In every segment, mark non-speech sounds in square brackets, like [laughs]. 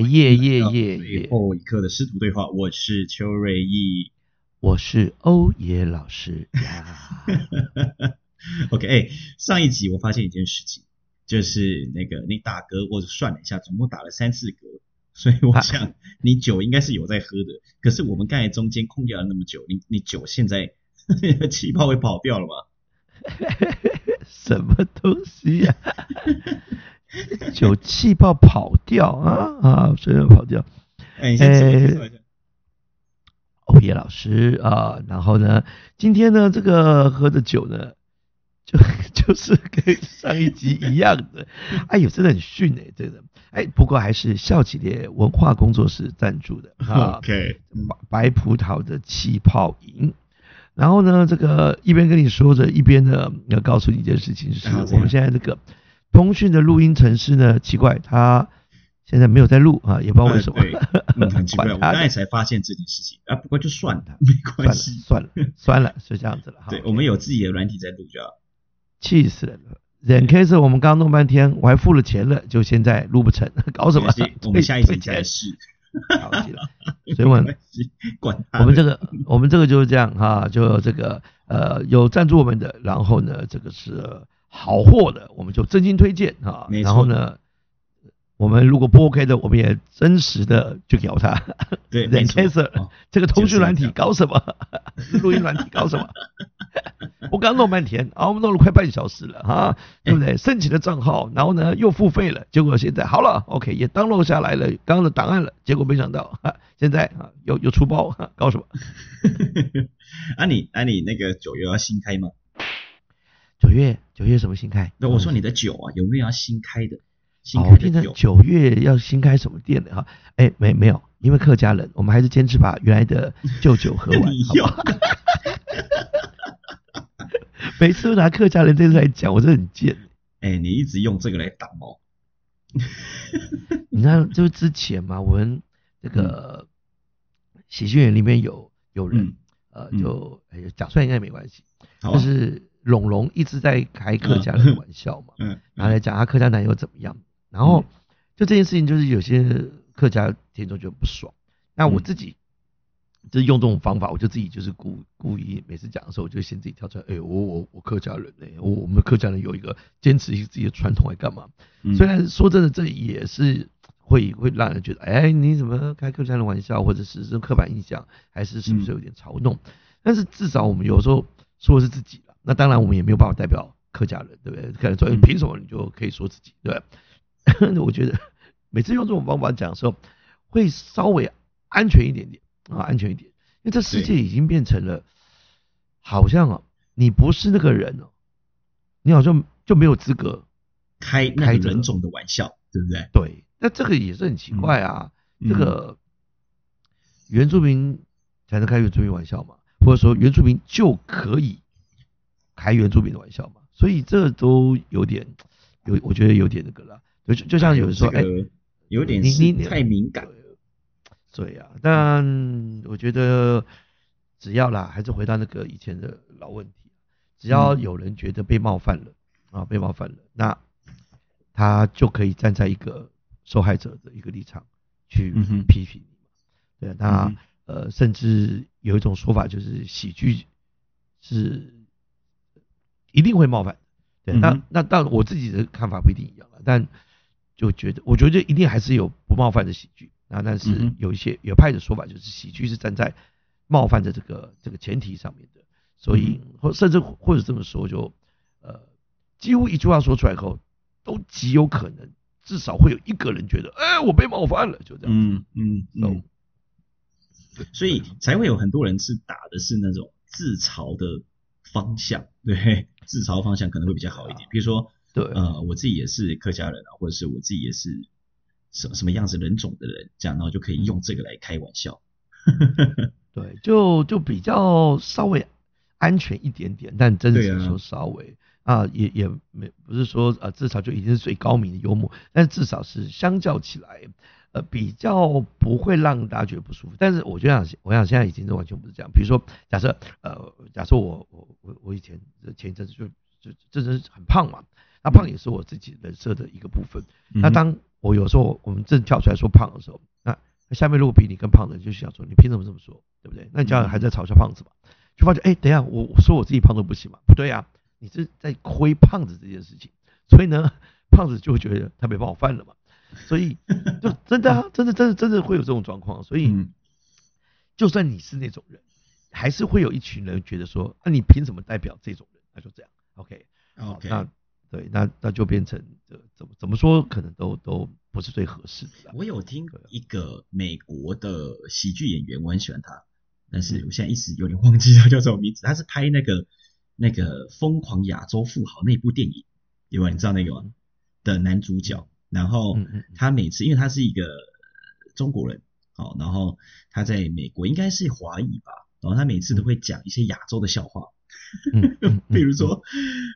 耶耶耶耶最！后一刻的师徒对话，我是邱瑞义。我是欧耶老师呀。[laughs] OK，哎、上一集我发现一件事情，就是那个你打嗝，我算了一下，总共打了三次嗝，所以我想你酒应该是有在喝的。可是我们刚才中间空掉了那么久，你你酒现在 [laughs] 气泡会跑掉了吗？[laughs] 什么东西呀、[laughs] 酒气泡跑掉啊啊，随便跑掉。哎、你先自我介绍一下。欧耶老师啊，然后呢，今天呢，这个喝的酒呢，[laughs] 就就是跟上一集一样的，[laughs] 哎呦，真的很逊哎，真的，哎，不过还是笑起列文化工作室赞助的啊，OK，白白葡萄的气泡饮。然后呢，这个一边跟你说着，一边呢要告诉你一件事情，是我们现在这个通讯的录音程式呢，奇怪，他现在没有在录啊，也不知道为什么。呃对嗯，很奇怪，[laughs] 我刚才才发现这件事情啊，不过就算了，[laughs] 没关系。算了算了，是这样子了哈。对，我们有自己的软体在录就好。气死人了！忍 case 我们刚弄半天，我还付了钱了，就现在录不成，[laughs] 搞什么没关系？我们下一集再退试。了。所以我们管他。我们这个我们这个就是这样哈，就这个呃有赞助我们的，然后呢这个是好货的，我们就真心推荐啊。然后呢，我们如果不 OK 的，我们也真实的去聊他。对，[laughs] 没忍错 case 哦这个通讯软体搞什么？录音软体搞什么？[laughs] 我刚弄半天，啊，我们弄了快半小时了哈，对不对？申请了账号，然后呢又付费了，结果现在好了，OK 也 download 下来了刚刚的档案了，结果没想到哈，现在啊又又出包，哈搞什么？[laughs] 啊你啊你那个九月要新开吗？九月九月什么新开？那我说你的酒啊，有没有要新开的？新哦，开的酒。九月要新开什么店的哈？哎，没没有，因为客家人，我们还是坚持把原来的旧酒喝完？[laughs] [laughs] 每次都拿客家人这次来讲，我真的很贱。哎，你一直用这个来挡哦。[laughs] 你看，就是之前嘛，我们这个喜剧园里面有有人，嗯呃，嗯就哎讲出来应该没关系，好啊就是龙龙一直在开客家人的玩笑嘛，嗯，然后来讲他客家男友怎么样，然后就这件事情，就是有些客家听众就很不爽。那我嗯自己就是用这种方法，我就自己就是故故意每次讲的时候，我就先自己跳出来，哎、我我我客家人呢、我我们客家人有一个坚持自己的传统来干嘛？嗯虽然说真的，这也是会会让人觉得，哎，你怎么开客家人玩笑，或者是这种刻板印象，还是是不是有点嘲弄？但是至少我们有时候说的是自己了，那当然我们也没有办法代表客家人，对不对？客家人说，哎嗯凭什么你就可以说自己，对吧？[laughs] 我觉得每次用这种方法讲的时候，会稍微安全一点点啊，安全一点，因为这世界已经变成了，好像啊，你不是那个人哦，你好像就没有资格开开人种的玩笑，对不对？对，那这个也是很奇怪啊。嗯这个原住民才能开原住民玩笑嘛，或者说原住民就可以开原住民的玩笑嘛？所以这都有点有，我觉得有点那个了。就就像有人说，哎、这个有点你是你太敏感。对呀、但我觉得只要啦，还是回到那个以前的老问题，只要嗯有人觉得被冒犯了啊，被冒犯了，那他就可以站在一个受害者的一个立场去批评你嘛。对，那、嗯呃，甚至有一种说法就是喜剧是一定会冒犯。对，那那当然我自己的看法不一定一样了，但就觉得我觉得一定还是有不冒犯的喜剧。啊但是有一些有派的说法就是喜剧是站在冒犯的这个这个前提上面的，所以嗯或甚至或者这么说就呃几乎一句话说出来后，都极有可能至少会有一个人觉得，哎、我被冒犯了，就这样。嗯嗯嗯 So，，所以才会有很多人是打的是那种自嘲的方向，[laughs] 对，自嘲方向可能会比较好一点。比如说，对，呃，我自己也是客家人啊，或者是我自己也是什什么样子人种的人，这样，然后就可以用这个来开玩笑。对，就就比较稍微安全一点点，但真的是说稍微啊，也也没不是说呃至少就已经是最高明的幽默，但至少是相较起来，呃比较不会让大家觉得不舒服。但是我觉得想，我想现在已经是完全不是这样。比如说，假设呃假设我我我我以前前一阵子就就真的是很胖嘛，那胖也是我自己人设的一个部分。那嗯当我有时候我们正跳出来说胖的时候，那那下面如果比你更胖的，就想说你凭什么这么说，对不对？那你这样还在嘲笑胖子嘛？就发觉哎，等一下我我说我自己胖都不行嘛？不对呀，你是在亏胖子这件事情，所以呢，胖子就会觉得他没冒犯了嘛。所以 [laughs] 就真的啊，真的真的真的会有这种状况。所以就算你是那种人，还是会有一群人觉得说，那你凭什么代表这种人？那就这样，OK OK，那。对，那那就变成呃，怎么怎么说，可能都都不是最合适的。我有听一个美国的喜剧演员，我很喜欢他，但是我现在一时有点忘记他叫什么名字。他是拍那个那个疯狂亚洲富豪那部电影，有没有？你知道那个吗？的男主角，然后他每次因为他是一个中国人，好，然后他在美国应该是华裔吧，然后他每次都会讲一些亚洲的笑话，[laughs] 比如说，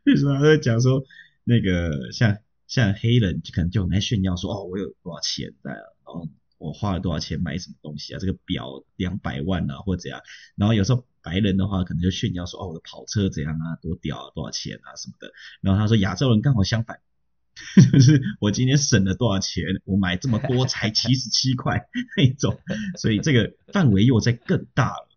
比如说他在讲说。那个像像黑人就可能就很爱炫耀说哦我有多少钱在，然后我花了多少钱买什么东西啊，这个表两百万啊或者怎样，然后有时候白人的话可能就炫耀说哦我的跑车怎样啊多屌啊多少钱啊什么的，然后他说亚洲人刚好相反，[laughs] 就是我今天省了多少钱，我买这么多才 [laughs] 七十七块那种，所以这个范围又在更大了，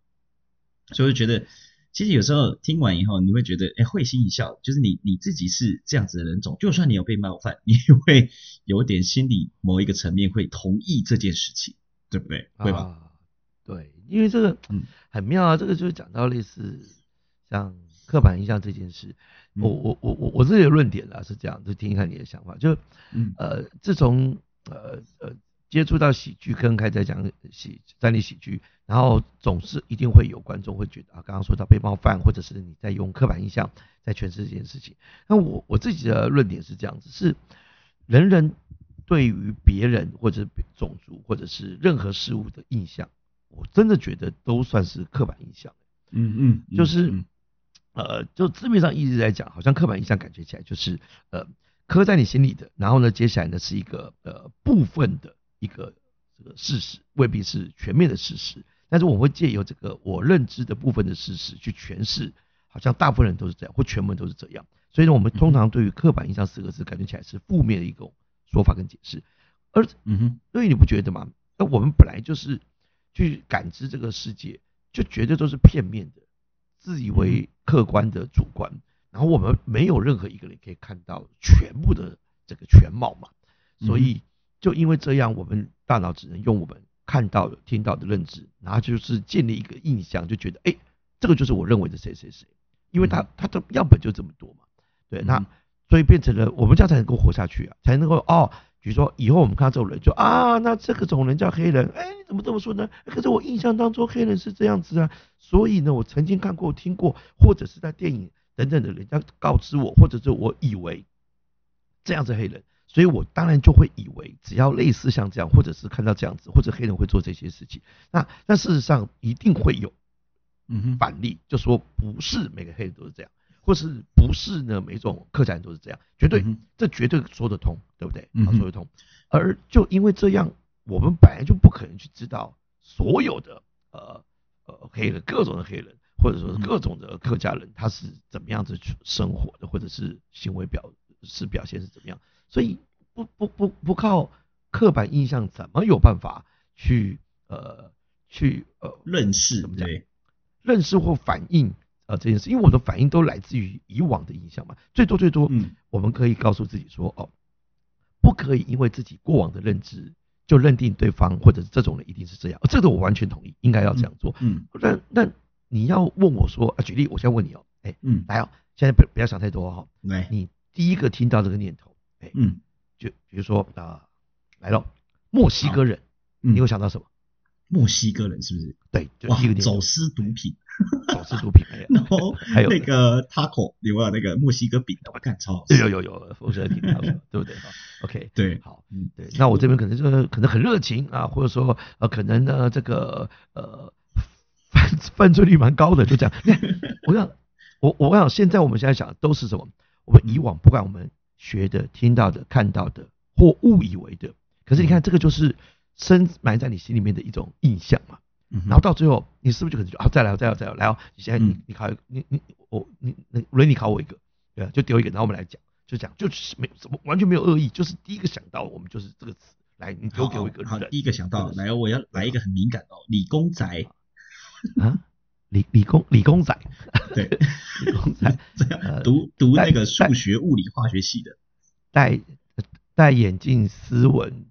所以觉得。其实有时候听完以后，你会觉得哎会心一笑，就是你你自己是这样子的人种，就算你有被冒犯，你会有点心理某一个层面会同意这件事情，对不对？会吧？对，因为这个很妙啊，这个就是讲到类似像刻板印象这件事，我我我我我自己的论点啦是这样，就听一看你的想法，就呃自从呃呃。接触到喜剧，跟开在讲喜站立喜剧，然后总是一定会有观众会觉得啊，刚刚说到被冒犯，或者是你在用刻板印象在诠释这件事情。那我我自己的论点是这样子：是人人对于别人或者种族或者是任何事物的印象，我真的觉得都算是刻板印象。嗯嗯，就是呃，就字面上一直在讲，好像刻板印象感觉起来就是呃刻在你心里的，然后呢，接下来呢是一个呃部分的。一个这个事实未必是全面的事实，但是我会借由这个我认知的部分的事实去诠释，好像大部分人都是这样，或全部都是这样。所以呢，我们通常对于刻板印象四个字感觉起来是负面的一种说法跟解释。而嗯哼，所以你不觉得吗？那我们本来就是去感知这个世界，就绝对都是片面的，自以为客观的主观，然后我们没有任何一个人可以看到全部的这个全貌嘛，所以。就因为这样，我们大脑只能用我们看到的、听到的认知，然后就是建立一个印象，就觉得哎，这个就是我认为的谁谁谁，因为他他的样本就这么多嘛，对，那所以变成了我们这样才能够活下去啊，才能够哦，比如说以后我们看到这种人，就啊，那这个种人叫黑人，哎，你怎么这么说呢？可是我印象当中黑人是这样子啊，所以呢，我曾经看过、听过，或者是在电影等等的人家告知我，或者是我以为这样子黑人。所以我当然就会以为，只要类似像这样，或者是看到这样子，或者黑人会做这些事情，那那事实上一定会有，嗯哼反例，就说不是每个黑人都是这样，或是不是呢？每种客家人都是这样，绝对，这绝对说得通，对不对？说得通。而就因为这样，我们本来就不可能去知道所有的呃呃黑人各种的黑人，或者说是各种的客家人，他是怎么样子去生活的，或者是行为表是表现是怎么样。所以不不不不靠刻板印象，怎么有办法去呃去呃认识怎么讲？认识或反应呃这件事，因为我的反应都来自于以往的印象嘛。最多最多，嗯，我们可以告诉自己说，哦，不可以因为自己过往的认知就认定对方或者这种人一定是这样。这个我完全同意，应该要这样做。嗯，那那你要问我说啊，举例，我先问你哦，哎，嗯，来哦，现在不不要想太多哈。来，你第一个听到这个念头。哎嗯，就比如说啊，来了，墨西哥人，你会想到什么？墨西哥人是不是？对，就第一个走私毒品，走私毒品，[laughs] [laughs] 然后还有那个 taco，有没有那个墨西哥饼？我看超好吃。有有有，风车饼，对不对？OK，对，好，嗯，对。那我这边可能就是可能很热情啊，或者说呃，可能呢这个呃犯犯罪率蛮高的，就这样。我想，我我想现在我们现在想都是什么？我们以往不管我们。学的、听到的、看到的或误以为的，可是你看这个就是深埋在你心里面的一种印象嘛。然后到最后，你是不是就可能就啊，再来，再来，再来，来哦！你现在你你考你你我你那轮你考我一个，对啊，就丢一个，然后我们来讲。就讲就是没怎么完全没有恶意，就是第一个想到我们就是这个词。来，你丢给我一个好，第一个想到来，我要来一个很敏感哦，理工仔啊，理理工理工仔，对，理工仔 [laughs] 这样读读那个数学、物理、化学系的，戴戴眼镜、斯文、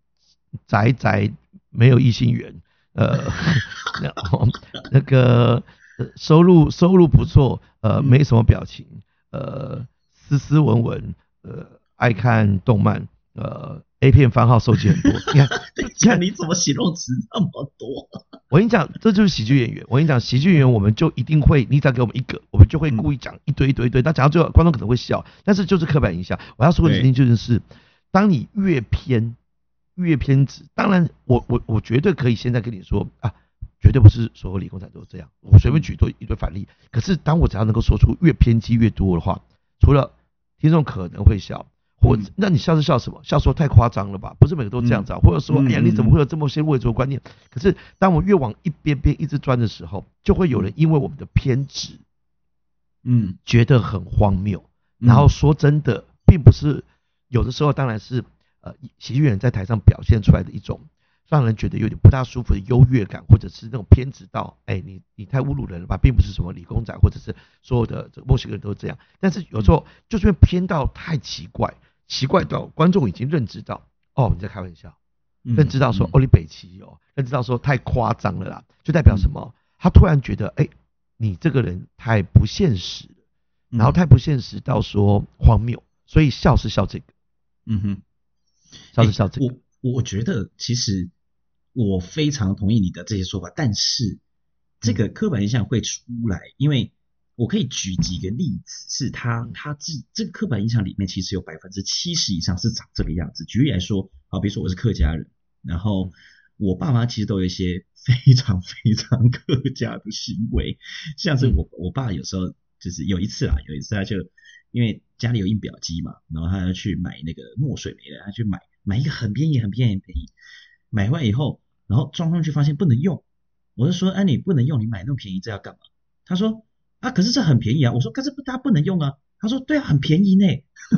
宅宅，没有异性缘，呃，[laughs] 那那个收入收入不错，呃，没什么表情，呃，斯斯文文，呃，爱看动漫，呃。A 片番号收集很多，[laughs] 你看，你看你怎么形容词那么多？我跟你讲，这就是喜剧演员。我跟你讲，喜剧演员我们就一定会，你只要给我们一个，我们就会故意讲一堆一堆一堆。那讲到最后，观众可能会笑，但是就是刻板印象。我要说的事情就是，当你越偏越偏执，当然我我我绝对可以现在跟你说啊，绝对不是所有理工仔都这样。我随便举多一堆反例。可是当我只要能够说出越偏激越多的话，除了听众可能会笑。或那你笑是笑什么？笑说太夸张了吧？不是每个都这样子啊？或者说，哎呀，你怎么会有这么些伪装观念？可是当我越往一边边一直钻的时候，就会有人因为我们的偏执，嗯，觉得很荒谬。然后说真的，并不是有的时候，当然是呃，喜剧人在台上表现出来的一种让人觉得有点不大舒服的优越感，或者是那种偏执到，哎，你你太侮辱人了吧？并不是什么理工仔，或者是所有的这墨西哥人都这样。但是有时候就是偏到太奇怪。奇怪到观众已经认知到，哦，你在开玩笑，认知到说，哦，你北奇哦，认知到说太夸张了啦，就代表什么？他突然觉得，哎，你这个人太不现实，然后太不现实到说荒谬，所以笑是笑这个，嗯哼，笑是笑这个。我我觉得其实我非常同意你的这些说法，但是这个刻板印象会出来，因为。我可以举几个例子，是他他这这个刻板印象里面，其实有百分之七十以上是长这个样子。举例来说，好，比如说我是客家人，然后我爸妈其实都有一些非常非常客家的行为，像是我我爸有时候就是有一次啊，有一次他就因为家里有印表机嘛，然后他要去买那个墨水没了，他去买买一个很便宜很便宜很便宜，买回来以后，然后装上去发现不能用，我就说，哎，你不能用，你买那么便宜这要干嘛？他说。啊，可是这很便宜啊！我说，可是不，它不能用啊。他说，对啊，很便宜呢。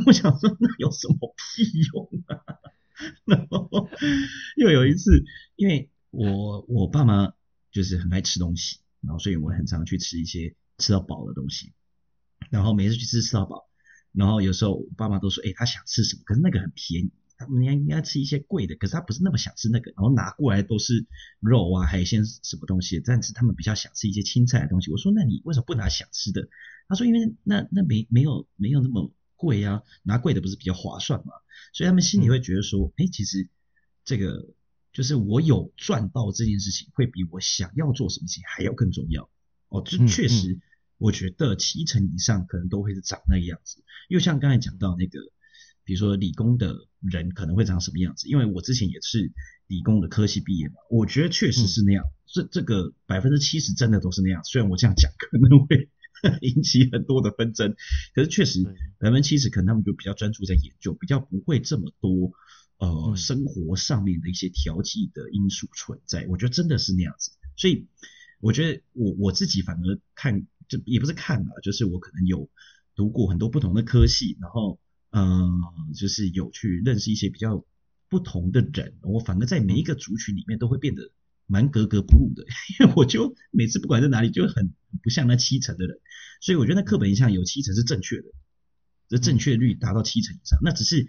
我想说，那有什么屁用啊？然后又有一次，因为我我爸妈就是很爱吃东西，然后所以我很常去吃一些吃到饱的东西。然后每次去吃吃到饱，然后有时候我爸妈都说，哎，他想吃什么？可是那个很便宜。他们应该吃一些贵的，可是他不是那么想吃那个，然后拿过来都是肉啊、海鲜什么东西，但是他们比较想吃一些青菜的东西。我说，那你为什么不拿想吃的？他说，因为那那没没有没有那么贵啊，拿贵的不是比较划算嘛？所以他们心里会觉得说，哎，其实这个就是我有赚到这件事情，会比我想要做什么事情还要更重要。哦，这确实，我觉得七成以上可能都会是长那个样子。又像刚才讲到那个。比如说理工的人可能会长什么样子？因为我之前也是理工的科系毕业嘛，我觉得确实是那样。这这个百分之七十真的都是那样。虽然我这样讲可能会 [laughs] 引起很多的纷争，可是确实百分之七十可能他们就比较专注在研究，比较不会这么多呃生活上面的一些调剂的因素存在。我觉得真的是那样子。所以我觉得我我自己反而看，就也不是看啊，就是我可能有读过很多不同的科系，然后。嗯，就是有去认识一些比较不同的人，我反而在每一个族群里面都会变得蛮格格不入的，[laughs] 因为我就每次不管在哪里就很不像那七成的人，所以我觉得那课本印象有七成是正确的，这正确率达到七成以上，那只是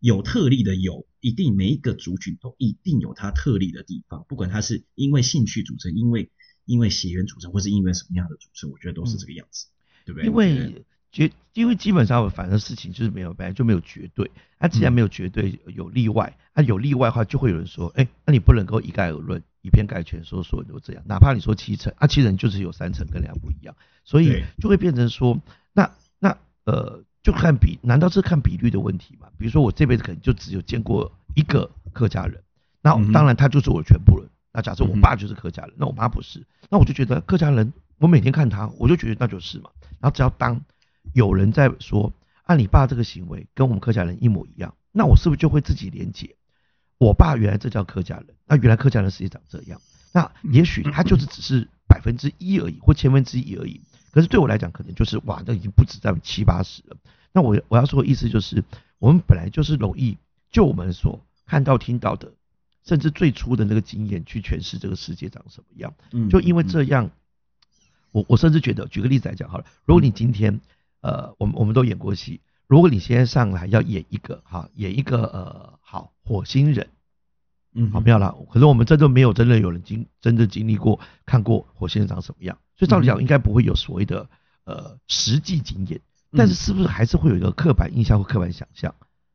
有特例的有，一定每一个族群都一定有它特例的地方，不管它是因为兴趣组成，因为因为血缘组成，或是因为什么样的组成，我觉得都是这个样子，对不对？因为。绝，因为基本上反正事情就是没有，本来就没有绝对。那既然没有绝对，有例外，那有例外的话，就会有人说，哎，那你不能够一概而论，以偏概全，说所有人都这样。哪怕你说七成，啊，七成就是有三成跟两不一样，所以就会变成说，那那呃，就看比，难道是看比率的问题吗？比如说我这辈子可能就只有见过一个客家人，那当然他就是我的全部人。那假设我爸就是客家人，那我妈不是，那我就觉得客家人，我每天看他，我就觉得那就是嘛。然后只要当有人在说，按你爸这个行为跟我们客家人一模一样，那我是不是就会自己连结？我爸原来这叫客家人，那原来客家人实际长这样，那也许他就是只是百分之一而已，或千分之一而已。可是对我来讲，可能就是哇，那已经不止在七八十了。那我我要说的意思就是，我们本来就是容易就我们所看到、听到的，甚至最初的那个经验去诠释这个世界长什么样。嗯就因为这样，我我甚至觉得，举个例子来讲好了，如果你今天呃，我们我们都演过戏，如果你现在上来要演一个哈，演一个呃好火星人，嗯好，不要啦。可是我们真的没有真的有人经真的经历过看过火星人长什么样，所以照理讲应该不会有所谓的呃实际经验，但是是不是还是会有一个刻板印象或刻板想象？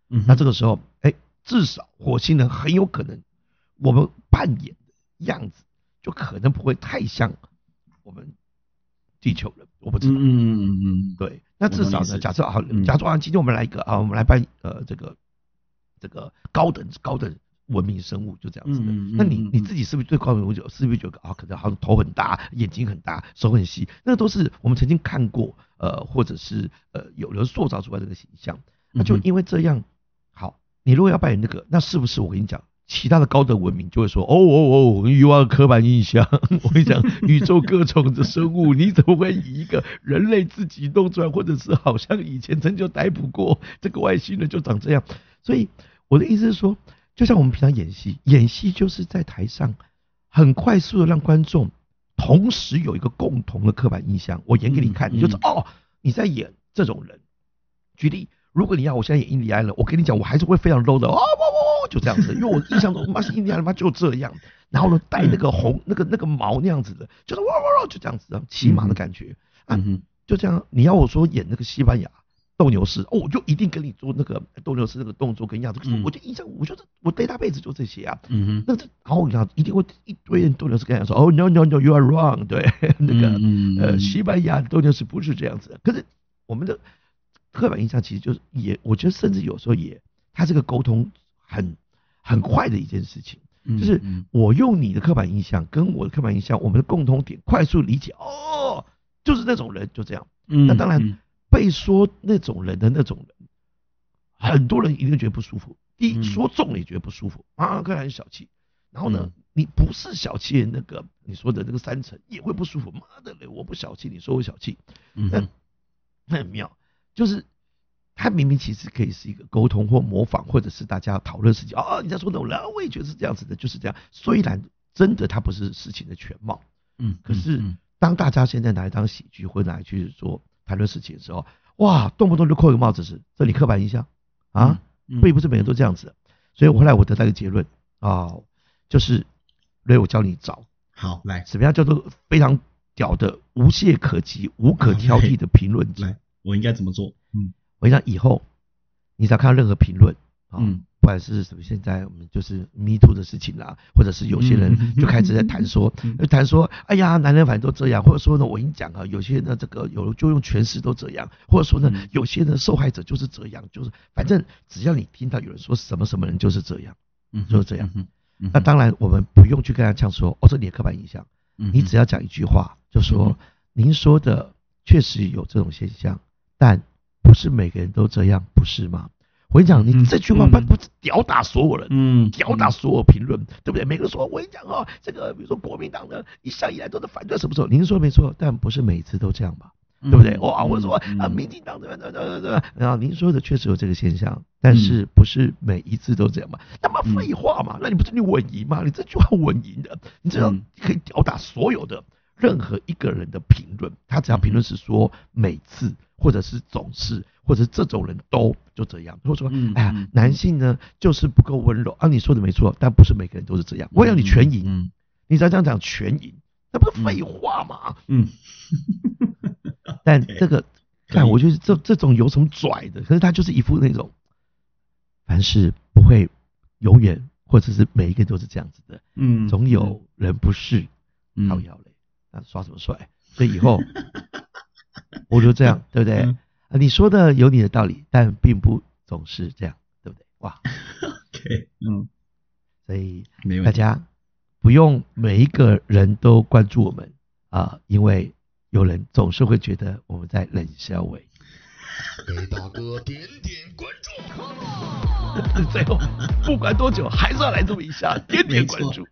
嗯那这个时候，哎，至少火星人很有可能我们扮演的样子就可能不会太像我们地球人，我不知道。嗯嗯嗯对，那至少呢，假设啊嗯，假如说啊，今天我们来一个啊，我们来扮呃这个这个高等高等文明生物，就这样子的。那你你自己是不是对高等文明是不是觉得啊，可能好像头很大，眼睛很大，手很细，那都是我们曾经看过呃，或者是呃有人塑造出来这个形象。那就因为这样，好，你如果要扮演那个，那是不是我跟你讲？其他的高等文明就会说，哦哦哦，you are 刻板印象。[laughs] 我跟你讲，[laughs] 宇宙各种的生物，你怎么会以一个人类自己弄出来，或者是好像以前曾经逮捕过 [laughs] 这个外星人就长这样？所以我的意思是说，就像我们平常演戏，演戏就是在台上很快速的让观众同时有一个共同的刻板印象，我演给你看，嗯你就知道哦，你在演这种人。举例，如果你要我现在演印第安人，我跟你讲，我还是会非常 low 的，哦哇哇哇，就这样子，因为我 [laughs] 印象中妈是印第安人，妈就这样，然后呢带那个红那个那个毛那样子的，就是哇哇哇，就这样子，骑马的感觉，啊嗯哼就这样。你要我说演那个西班牙斗牛士，哦，我就一定跟你做那个斗牛士那个动作跟样子，可是嗯我就印象，我觉得我对他辈子就这些啊。嗯哼，那这然后你看一定会一堆人斗牛士跟他说，哦，no no no，you are wrong，对，[laughs] 那个呃，嗯西班牙斗牛士不是这样子的。可是我们的刻板印象其实就是也，我觉得甚至有时候也，他这个沟通很很快的一件事情，嗯就是嗯我用你的刻板印象跟我的刻板印象，我们的共同点快速理解，哦，就是那种人就这样。嗯那当然嗯被说那种人的那种人，很多人一定觉得不舒服。第一，嗯说中了也觉得不舒服，啊，看来很小气。然后呢嗯，你不是小气的那个你说的那个三层也会不舒服。妈的嘞，我不小气，你说我小气，那那很妙，就是他明明其实可以是一个沟通或模仿，或者是大家讨论事情。哦，你在说那种人，啊我也觉得是这样子的，就是这样。虽然真的它不是事情的全貌，嗯，可是嗯当大家现在拿来当喜剧或者拿来去做谈论事情的时候，哇，动不动就扣一个帽子是这里刻板印象啊，嗯并不是每个人都这样子。所以后来我得到一个结论啊，就是，所以我教你找好来什么样叫做非常屌的、无懈可击、无可挑剔的评论者。来，我应该怎么做？嗯我跟你讲，以后你只要看到任何评论啊，嗯。不管是什么，现在我们就是 Me Too 的事情啦，或者是有些嗯人就开始在谈说谈说，哎呀，男人反正都这样，或者说呢，我跟你讲啊，有些呢这个有就用权势都这样，或者说呢嗯，有些呢受害者就是这样，就是反正只要你听到有人说什么什么人就是这样，嗯，就是这样。那当然我们不用去跟他呛说，哦，这你的刻板印象，嗯你只要讲一句话，就嗯说哼您说的确实有这种现象，但不是每个人都这样，不是吗？我跟你讲，你嗯这句话嗯不不是吊打所有人，嗯吊打所有评论，对不对？每个人说，我跟你讲哦，这个比如说国民党呢，一向以来都是反对什么时候？您说没错，但不是每次都这样吧？对不对？哇，或者说啊，民进党对吧？对吧对吧对吧？然后您说的确实有这个现象，但是不是每一次都这样嘛？那么废话嘛？那你不是你稳赢吗？你这句话稳赢的，你只要嗯可以吊打所有的任何一个人的评论，他只要评论是说每次或者是总是或者是这种人都就这样，或者说嗯哎呀嗯，男性呢就是不够温柔。啊，你说的没错，但不是每个人都是这样。我要你全赢，嗯。你只要这样讲全赢，那不是废话吗？嗯。[laughs] [laughs] 但这个，看我觉得这这种有什么拽的？可是他就是一副那种，凡事不会永远，或者是每一个都是这样子的，嗯，总有人不是嗯。靠腰嘞，那耍什么帅？所以以后 [laughs] 我就这样，对不对？嗯啊，你说的有你的道理，但并不总是这样，对不对？哇，[laughs] OK，嗯，所以。大家不用每一个人都关注我们啊，因为有人总是会觉得我们在冷笑伟。给大哥点点关注 [laughs] 最后不管多久还是要来这么一下，点点关注。